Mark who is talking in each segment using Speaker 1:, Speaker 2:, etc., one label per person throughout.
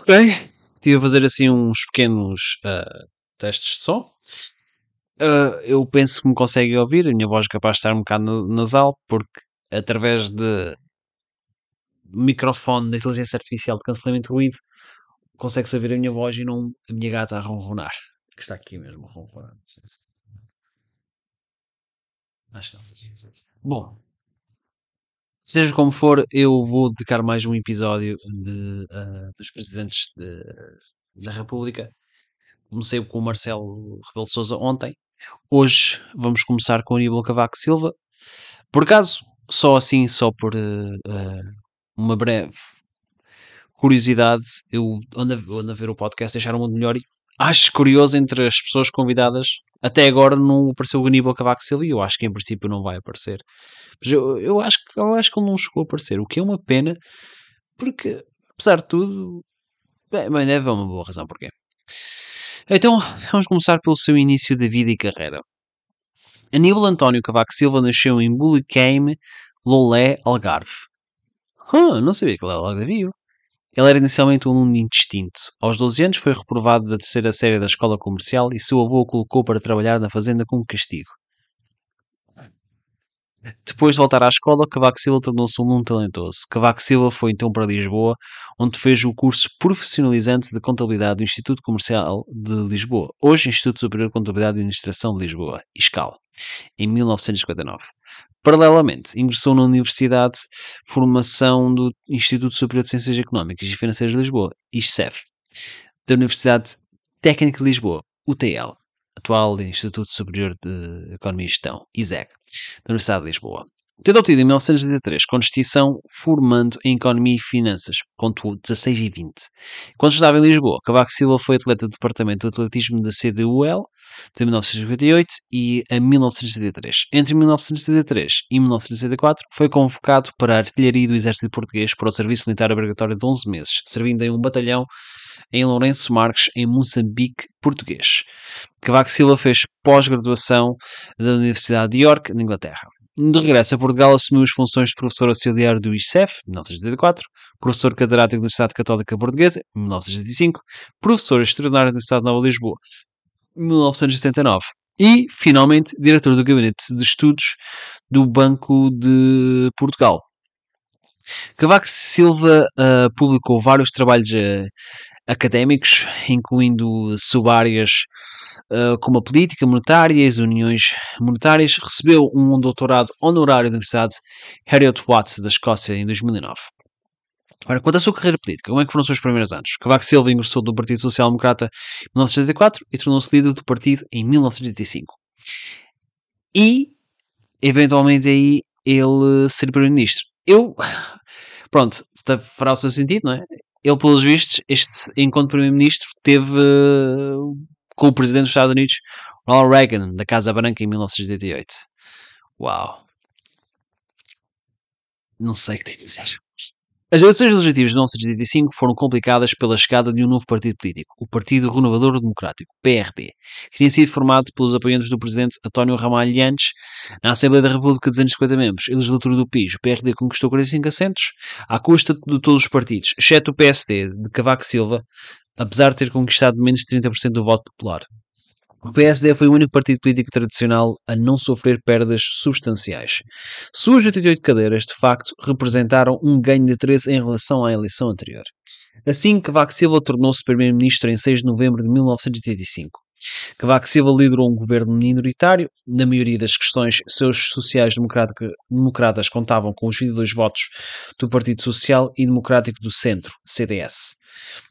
Speaker 1: Ok, estive a fazer assim uns pequenos uh, testes de som. Uh, eu penso que me conseguem ouvir, a minha voz é capaz de estar um bocado nasal, porque através de microfone da inteligência artificial de cancelamento de ruído, consegue-se ouvir a minha voz e não a minha gata a ronronar. Que está aqui mesmo ronronar. Não sei se... Acho que não. Bom, seja como for, eu vou dedicar mais um episódio de, uh, dos presidentes de, da República. Comecei com o Marcelo Rebelo de Souza ontem. Hoje vamos começar com o Aníbal Cavaco Silva. Por acaso, só assim, só por uh, uma breve curiosidade, eu ando a, ando a ver o podcast Deixar o Mundo Melhor e acho curioso entre as pessoas convidadas. Até agora não apareceu o Aníbal Cavaco Silva e eu acho que em princípio não vai aparecer. Mas eu, eu, acho, eu acho que ele não chegou a aparecer, o que é uma pena, porque apesar de tudo, bem, bem deve haver uma boa razão porquê. Então, vamos começar pelo seu início de vida e carreira. Aníbal António Cavaco Silva nasceu em Buliqueime, Lolé, Algarve. Hum, não sabia que ele era algarvio. Ele era inicialmente um aluno indistinto. Aos 12 anos foi reprovado da terceira série da escola comercial e seu avô o colocou para trabalhar na fazenda como castigo. Depois de voltar à escola, Cavaco Silva tornou-se um aluno talentoso. Cavaco Silva foi então para Lisboa, onde fez o curso profissionalizante de Contabilidade do Instituto Comercial de Lisboa, hoje Instituto Superior de Contabilidade e Administração de Lisboa, ISCAL, em 1959. Paralelamente, ingressou na Universidade Formação do Instituto Superior de Ciências Económicas e Financeiras de Lisboa, ISCEF, da Universidade Técnica de Lisboa, UTL, atual Instituto Superior de Economia e Gestão, ISEG, da Universidade de Lisboa. Tendo obtido em 1983 com distinção formando em Economia e Finanças, ponto 16 e 20. Quando estava em Lisboa, Cavaco Silva foi atleta do Departamento de Atletismo da CDUL de 1958 e a 1973. Entre 1973 e 1974 foi convocado para a artilharia do Exército Português para o serviço militar obrigatório de 11 meses, servindo em um batalhão em Lourenço Marques, em Moçambique, português. Cavaco Silva fez pós-graduação da Universidade de York, na Inglaterra. De regresso a Portugal, assumiu as funções de professor auxiliar do ICEF, 1984, professor catedrático da Universidade Católica Portuguesa, 1975, professor extraordinário da Universidade Nova de Lisboa, 1979. E, finalmente, diretor do Gabinete de Estudos do Banco de Portugal. Cavaco Silva uh, publicou vários trabalhos uh, académicos, incluindo subáreas uh, como a política monetária e as uniões monetárias. Recebeu um doutorado honorário da Universidade Heriot Watt da Escócia em 2009. Ora, quanto à sua carreira política, como é que foram os seus primeiros anos? Cavaco Silva ingressou do Partido Social Democrata em 1974 e tornou-se líder do partido em 1985. E, eventualmente, aí ele ser primeiro-ministro. Eu, pronto, fará o seu sentido, não é? Ele, pelos vistos, este encontro primeiro-ministro teve uh, com o presidente dos Estados Unidos, Ronald Reagan, da Casa Branca, em 1988. Uau! Não sei o que tem de dizer. As eleições legislativas de 1985 foram complicadas pela chegada de um novo partido político, o Partido Renovador Democrático, PRD, que tinha sido formado pelos apoiantes do presidente António Ramalho Lhantes na Assembleia da República de 250 membros e legislatura do PIS. O PRD conquistou 45 assentos à custa de todos os partidos, exceto o PSD de Cavaco Silva, apesar de ter conquistado menos de 30% do voto popular. O PSD foi o único partido político tradicional a não sofrer perdas substanciais. Suas 88 cadeiras, de facto, representaram um ganho de 13 em relação à eleição anterior. Assim, Cavaco Silva tornou-se primeiro-ministro em 6 de novembro de 1985. Cavaco Silva liderou um governo minoritário. Na maioria das questões, seus sociais-democratas contavam com os 22 votos do Partido Social e Democrático do Centro, CDS.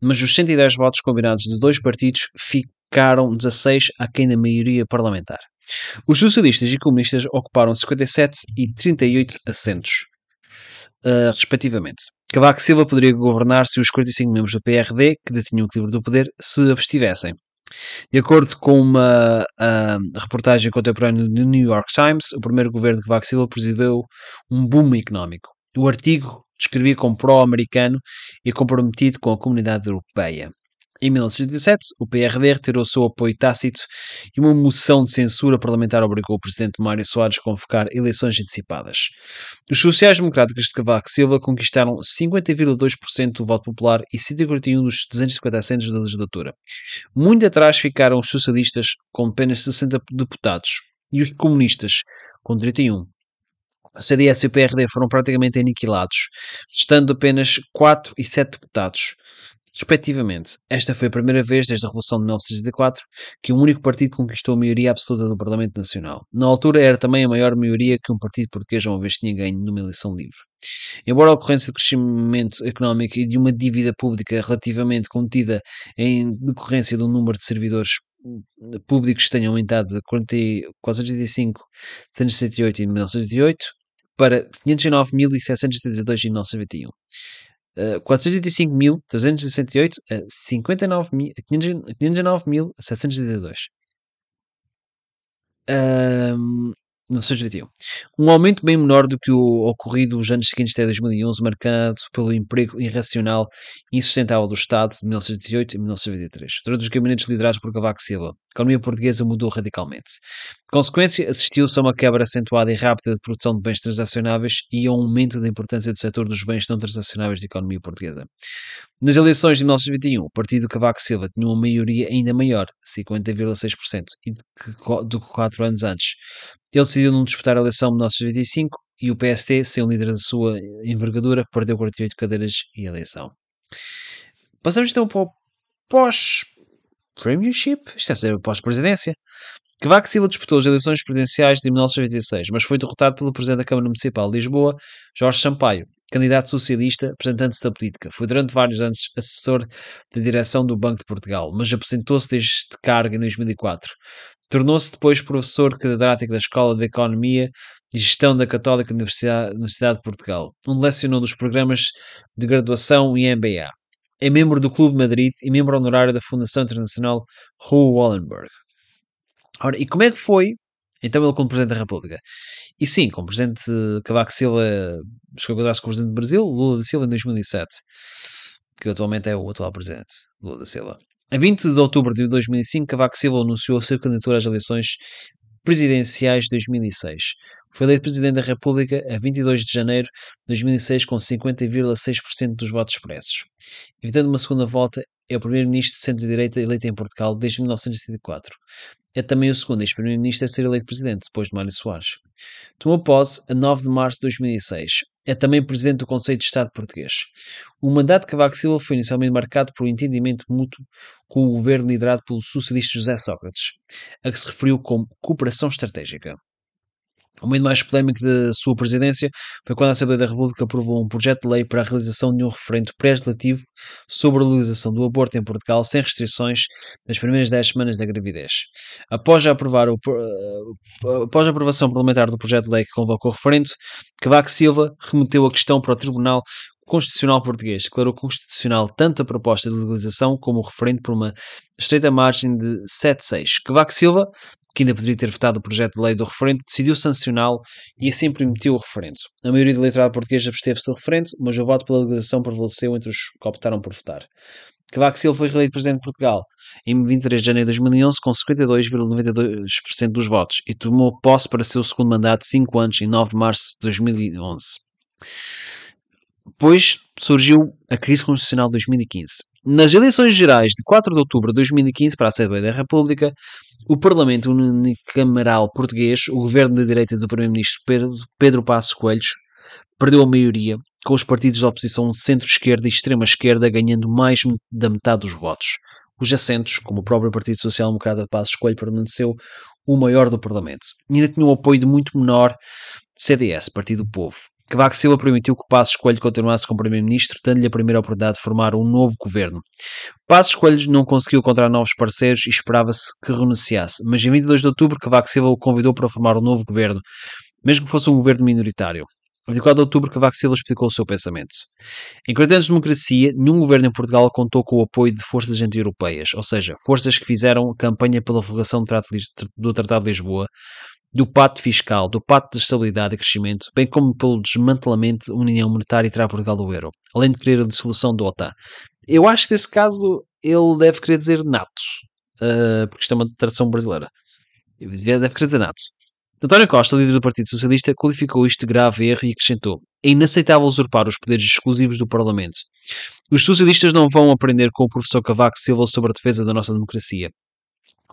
Speaker 1: Mas os 110 votos combinados de dois partidos ficaram 16 aquém da maioria parlamentar. Os socialistas e comunistas ocuparam 57 e 38 assentos, uh, respectivamente. Cavaco Silva poderia governar se os 45 membros do PRD, que detinham o equilíbrio do poder, se abstivessem. De acordo com uma uh, reportagem contemporânea do New York Times, o primeiro governo de Cavaco Silva presidiu um boom económico. O artigo descrevia como pró-americano e comprometido com a comunidade europeia. Em 1977, o PRD retirou seu apoio tácito e uma moção de censura parlamentar obrigou o presidente Mário Soares a convocar eleições antecipadas. Os sociais-democráticos de Cavaco Silva conquistaram 50,2% do voto popular e 141 dos 250 assentos da legislatura. Muito atrás ficaram os socialistas, com apenas 60 deputados, e os comunistas, com 31. O CDS e o PRD foram praticamente aniquilados, restando apenas 4 e 7 deputados respectivamente. Esta foi a primeira vez desde a Revolução de 1964 que um único partido conquistou a maioria absoluta do Parlamento Nacional. Na altura era também a maior maioria que um partido português uma vez tinha ganho numa eleição livre. Embora a ocorrência de crescimento económico e de uma dívida pública relativamente contida em decorrência do número de servidores públicos tenham aumentado de 485, 768 em 1988 para 509.732 em 1991. 485.368 a 509.732. Um, 1921. Um aumento bem menor do que o ocorrido nos anos seguintes até 2011, marcado pelo emprego irracional e insustentável do Estado de 1988 e 1923. Durante os gabinetes liderados por Cavaco Silva, a economia portuguesa mudou radicalmente. Consequência, assistiu-se a uma quebra acentuada e rápida de produção de bens transacionáveis e a um aumento da importância do setor dos bens não transacionáveis da economia portuguesa. Nas eleições de 1921, o partido Cavaco Silva tinha uma maioria ainda maior, 50,6%, do que quatro anos antes. Ele decidiu não disputar a eleição de 1925 e o PST, sem o líder da sua envergadura, perdeu 48 cadeiras e eleição. Passamos então para o pós-premiership, isto deve ser pós-presidência. Cavaco Silva disputou as eleições presidenciais de 1926, mas foi derrotado pelo Presidente da Câmara Municipal de Lisboa, Jorge Sampaio, candidato socialista, representante da política. Foi durante vários anos assessor da direção do Banco de Portugal, mas aposentou-se deste cargo em 2004. Tornou-se depois professor catedrático da Escola de Economia e Gestão da Católica Universidade, Universidade de Portugal, onde lecionou dos programas de graduação e MBA. É membro do Clube Madrid e membro honorário da Fundação Internacional Raoul Wallenberg. Ora, e como é que foi então ele como Presidente da República? E sim, como Presidente Cavaco Silva chegou a encontrar-se com o Presidente do Brasil, Lula da Silva, em 2007, que atualmente é o atual Presidente, Lula da Silva. A 20 de outubro de 2005, Cavaco Silva anunciou a sua candidatura às eleições presidenciais de 2006. Foi eleito Presidente da República a 22 de janeiro de 2006 com 50,6% dos votos expressos. Evitando uma segunda volta, é o primeiro-ministro de centro-direita eleito em Portugal desde 1974. É também o segundo ex-primeiro-ministro a ser eleito presidente, depois de Mário Soares. Tomou posse a 9 de março de 2006. É também presidente do Conselho de Estado português. O mandato de Cavaco Silva foi inicialmente marcado por um entendimento mútuo com o governo liderado pelo socialista José Sócrates, a que se referiu como cooperação estratégica. O momento mais polémico da sua presidência foi quando a Assembleia da República aprovou um projeto de lei para a realização de um referendo pré-legislativo sobre a legalização do aborto em Portugal sem restrições nas primeiras 10 semanas da gravidez. Após a, aprovar o, eh, após a aprovação parlamentar do projeto de lei que convocou o referendo, Cavaco Silva remeteu a questão para o Tribunal Constitucional Português declarou constitucional tanto a proposta de legalização como o referendo por uma estreita margem de 7-6. Cavaco Silva que ainda poderia ter votado o projeto de lei do referendo, decidiu sancioná-lo e assim permitiu o referendo. A maioria do eleitorado português absteve-se do referendo, mas o voto pela legalização prevaleceu entre os que optaram por votar. Cavaco Silva foi reeleito Presidente de Portugal em 23 de janeiro de 2011 com 52,92% dos votos e tomou posse para seu segundo mandato de 5 anos em 9 de março de 2011. Depois surgiu a crise constitucional de 2015. Nas eleições gerais de 4 de outubro de 2015 para a Assembleia da República, o Parlamento Unicameral português, o governo de direita do Primeiro-Ministro Pedro, Passos Coelhos, perdeu a maioria, com os partidos de oposição centro-esquerda e extrema-esquerda ganhando mais da metade dos votos. Os assentos, como o próprio Partido Social Democrata de Passos Coelho, permaneceu o maior do Parlamento. E ainda tinha um apoio de muito menor CDS, Partido do Povo. Cavaco Silva permitiu que Passos Coelho continuasse como Primeiro-Ministro, dando-lhe a primeira oportunidade de formar um novo governo. Passos Coelho não conseguiu encontrar novos parceiros e esperava-se que renunciasse, mas em 22 de outubro Cavaco Silva o convidou para formar um novo governo, mesmo que fosse um governo minoritário. Em 24 de outubro, Cavaco Silva explicou o seu pensamento. Em 40 anos de democracia, nenhum governo em Portugal contou com o apoio de forças anti-europeias, ou seja, forças que fizeram campanha pela revogação do Tratado de Lisboa, do Pacto Fiscal, do Pacto de Estabilidade e Crescimento, bem como pelo desmantelamento da União Monetária e tirar Portugal do euro, além de querer a dissolução do OTAN. Eu acho que nesse caso ele deve querer dizer nato, uh, porque isto é uma tradução brasileira. Deve querer dizer nato. António Costa, líder do Partido Socialista, qualificou isto de grave erro e acrescentou: é inaceitável usurpar os poderes exclusivos do Parlamento. Os socialistas não vão aprender com o professor Cavaco Silva sobre a defesa da nossa democracia.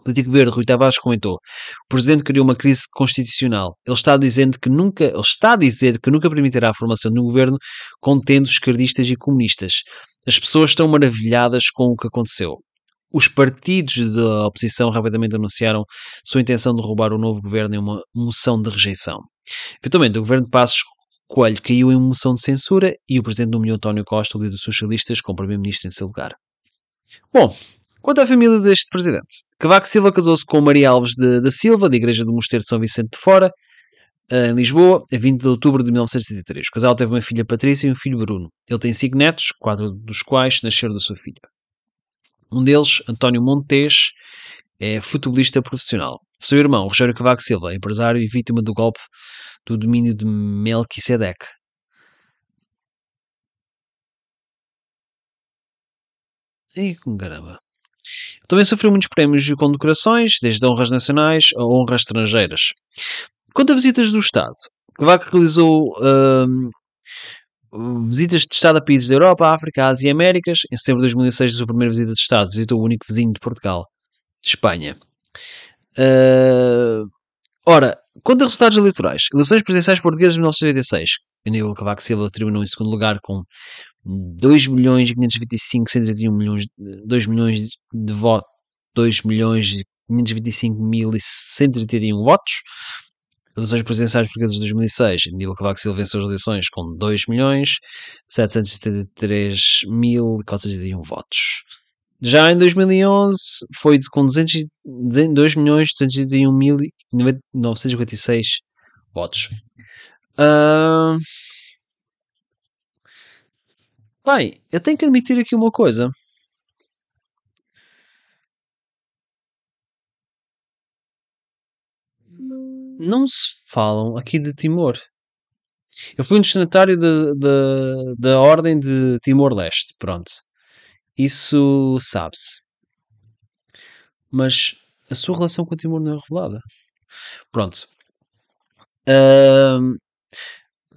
Speaker 1: Político verde Rui Tavares comentou: o presidente criou uma crise constitucional. Ele está dizendo que nunca, ele está a dizer que nunca permitirá a formação de um governo contendo esquerdistas e comunistas. As pessoas estão maravilhadas com o que aconteceu. Os partidos da oposição rapidamente anunciaram sua intenção de roubar o novo governo em uma moção de rejeição. Eventualmente, o governo de Passos Coelho caiu em moção de censura e o presidente nomeou António Costa, o líder dos socialistas, como primeiro-ministro em seu lugar. Bom, quanto à família deste presidente, Cavaco Silva casou-se com Maria Alves da Silva, da Igreja do Mosteiro de São Vicente de Fora, eh, em Lisboa, a 20 de outubro de 1973. O casal teve uma filha Patrícia e um filho Bruno. Ele tem cinco netos, quatro dos quais nasceram da sua filha. Um deles, António Montes, é futebolista profissional. Seu irmão, Rogério Cavaco Silva, empresário e vítima do golpe do domínio de Melquisedeque. E com caramba. Também sofreu muitos prémios e condecorações, desde honras nacionais a honras estrangeiras. Quanto a visitas do Estado, Cavaco realizou hum, visitas de Estado a países da Europa, África, Ásia e Américas. Em setembro de 2006, a sua primeira visita de Estado visitou o único vizinho de Portugal, de Espanha. Uh, ora, quanto a resultados eleitorais, eleições presidenciais portuguesas de 1986, Aníbal Cavaco Silva terminou em segundo lugar com 2 milhões 525 131 milhões 2 milhões de votos 2 milhões 525 mil e 131 votos eleições presidenciais portuguesas de 2006, Aníbal Cavaco Silva venceu as eleições com 2 milhões 773 mil 401 votos. Já em 2011 foi com 200, 2 milhões 201 mil 956 votos. Uh... Bem, eu tenho que admitir aqui uma coisa. não se falam aqui de Timor. Eu fui um destinatário da, da, Ordem de Timor-Leste, pronto. Isso sabe-se. Mas a sua relação com o Timor não é revelada. Pronto. Uh,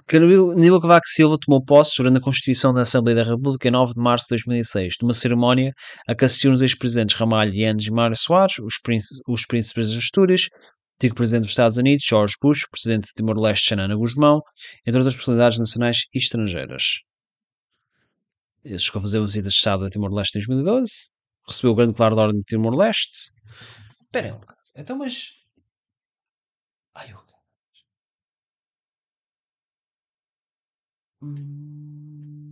Speaker 1: Aníbal Cavaco Silva tomou posse durante a Constituição da Assembleia da República em 9 de março de 2006, numa cerimónia a que assistiram os ex-presidentes Ramalho, e Mário Soares, os, príncipes, os príncipes das Astúrias, antigo presidente dos Estados Unidos, George Bush, presidente de Timor-Leste, Xanana Guzmão, entre outras personalidades nacionais e estrangeiras. Ele chegou a fazer uma visita de Estado a Timor-Leste em 2012, recebeu o grande claro da Ordem de Timor-Leste. Espera. Então, mas... Ai, eu... Hum...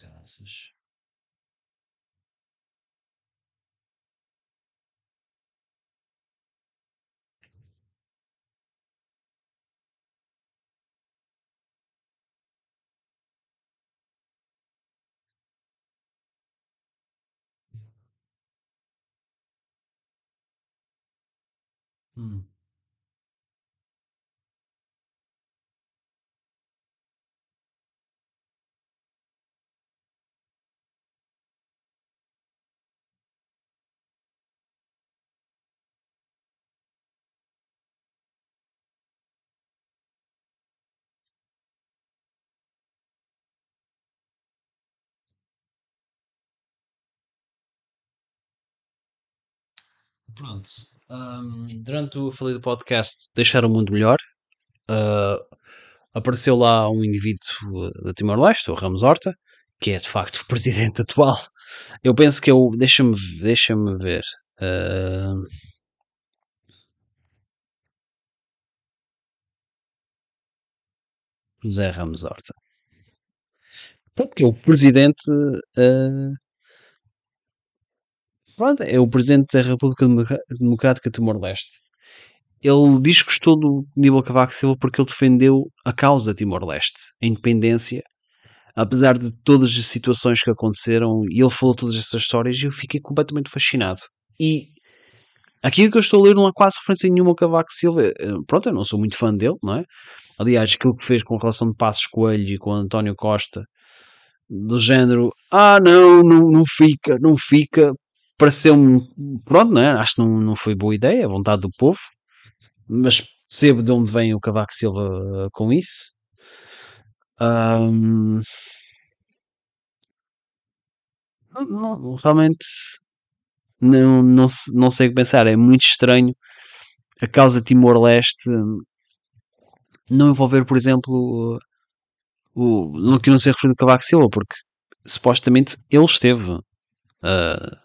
Speaker 1: Graças. Hum. Pronto. Um, durante o falido podcast Deixar o Mundo Melhor, uh, apareceu lá um indivíduo da Timor-Leste, o Ramos Horta, que é de facto o presidente atual. Eu penso que eu. Deixa-me deixa ver. Uh, José Ramos Horta. Pronto, que é o presidente. Uh, pronto, é o presidente da República Democrática de Timor-Leste. Ele diz que gostou do Aníbal Cavaco Silva porque ele defendeu a causa Timor-Leste, a independência, apesar de todas as situações que aconteceram, e ele falou todas essas histórias e eu fiquei completamente fascinado. E aquilo que eu estou a ler não há quase referência nenhuma ao Cavaco Silva. Eh, pronto, eu não sou muito fã dele, não é? Aliás, aquilo que fez com relação de Passos Coelho e com António Costa, do género, ah não, não, não fica, não fica, pareceu-me, pronto, não é? acho que não, não foi boa ideia, a vontade do povo, mas percebo de onde vem o Cavaco Silva com isso. Um, não, realmente não, não, não sei o que pensar. É muito estranho a causa Timor-Leste não envolver, por exemplo, o, no que não se referido a Cavaco Silva, porque supostamente ele esteve uh,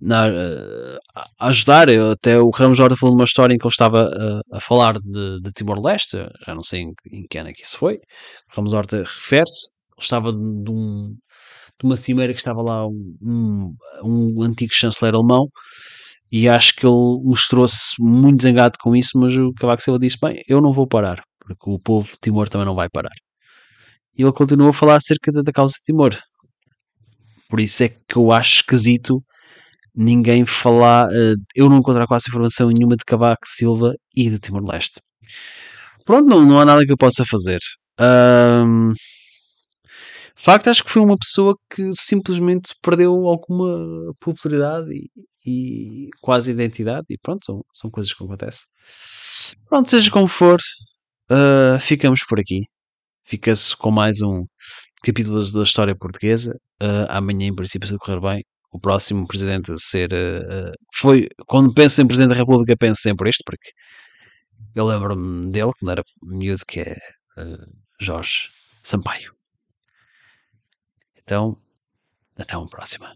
Speaker 1: na, uh, a ajudar. Até o Ramos Jorge falou uma história em que ele estava uh, a falar de, de Timor-Leste, já não sei em, em que ano é que isso foi. O Ramos Horta refere-se, ele estava de, de, um, de, uma cimeira que estava lá um, um, um antigo chanceler alemão e acho que ele mostrou-se muito zangado com isso, mas o Cavaco Silva disse, bem, eu não vou parar, porque o povo de Timor também não vai parar. E ele continuou a falar acerca da, da causa de Timor. Por isso é que eu acho esquisito ninguém falar, uh, eu não encontrar quase informação nenhuma de Cavaco Silva e de Timor-Leste. Pronto, não, não há nada que eu possa fazer. Um, facto, acho que foi uma pessoa que simplesmente perdeu alguma popularidade e, e quase identidade, e pronto, são, são coisas que acontecem. Pronto, seja como for, uh, ficamos por aqui. Fica-se com mais um capítulo da história portuguesa. Uh, amanhã, em princípio, se correr bem, o próximo presidente a ser. Uh, foi. Quando penso em presidente da República, penso sempre isto, porque eu lembro-me dele, quando era miúdo, que é Jorge Sampaio. Então, até uma próxima.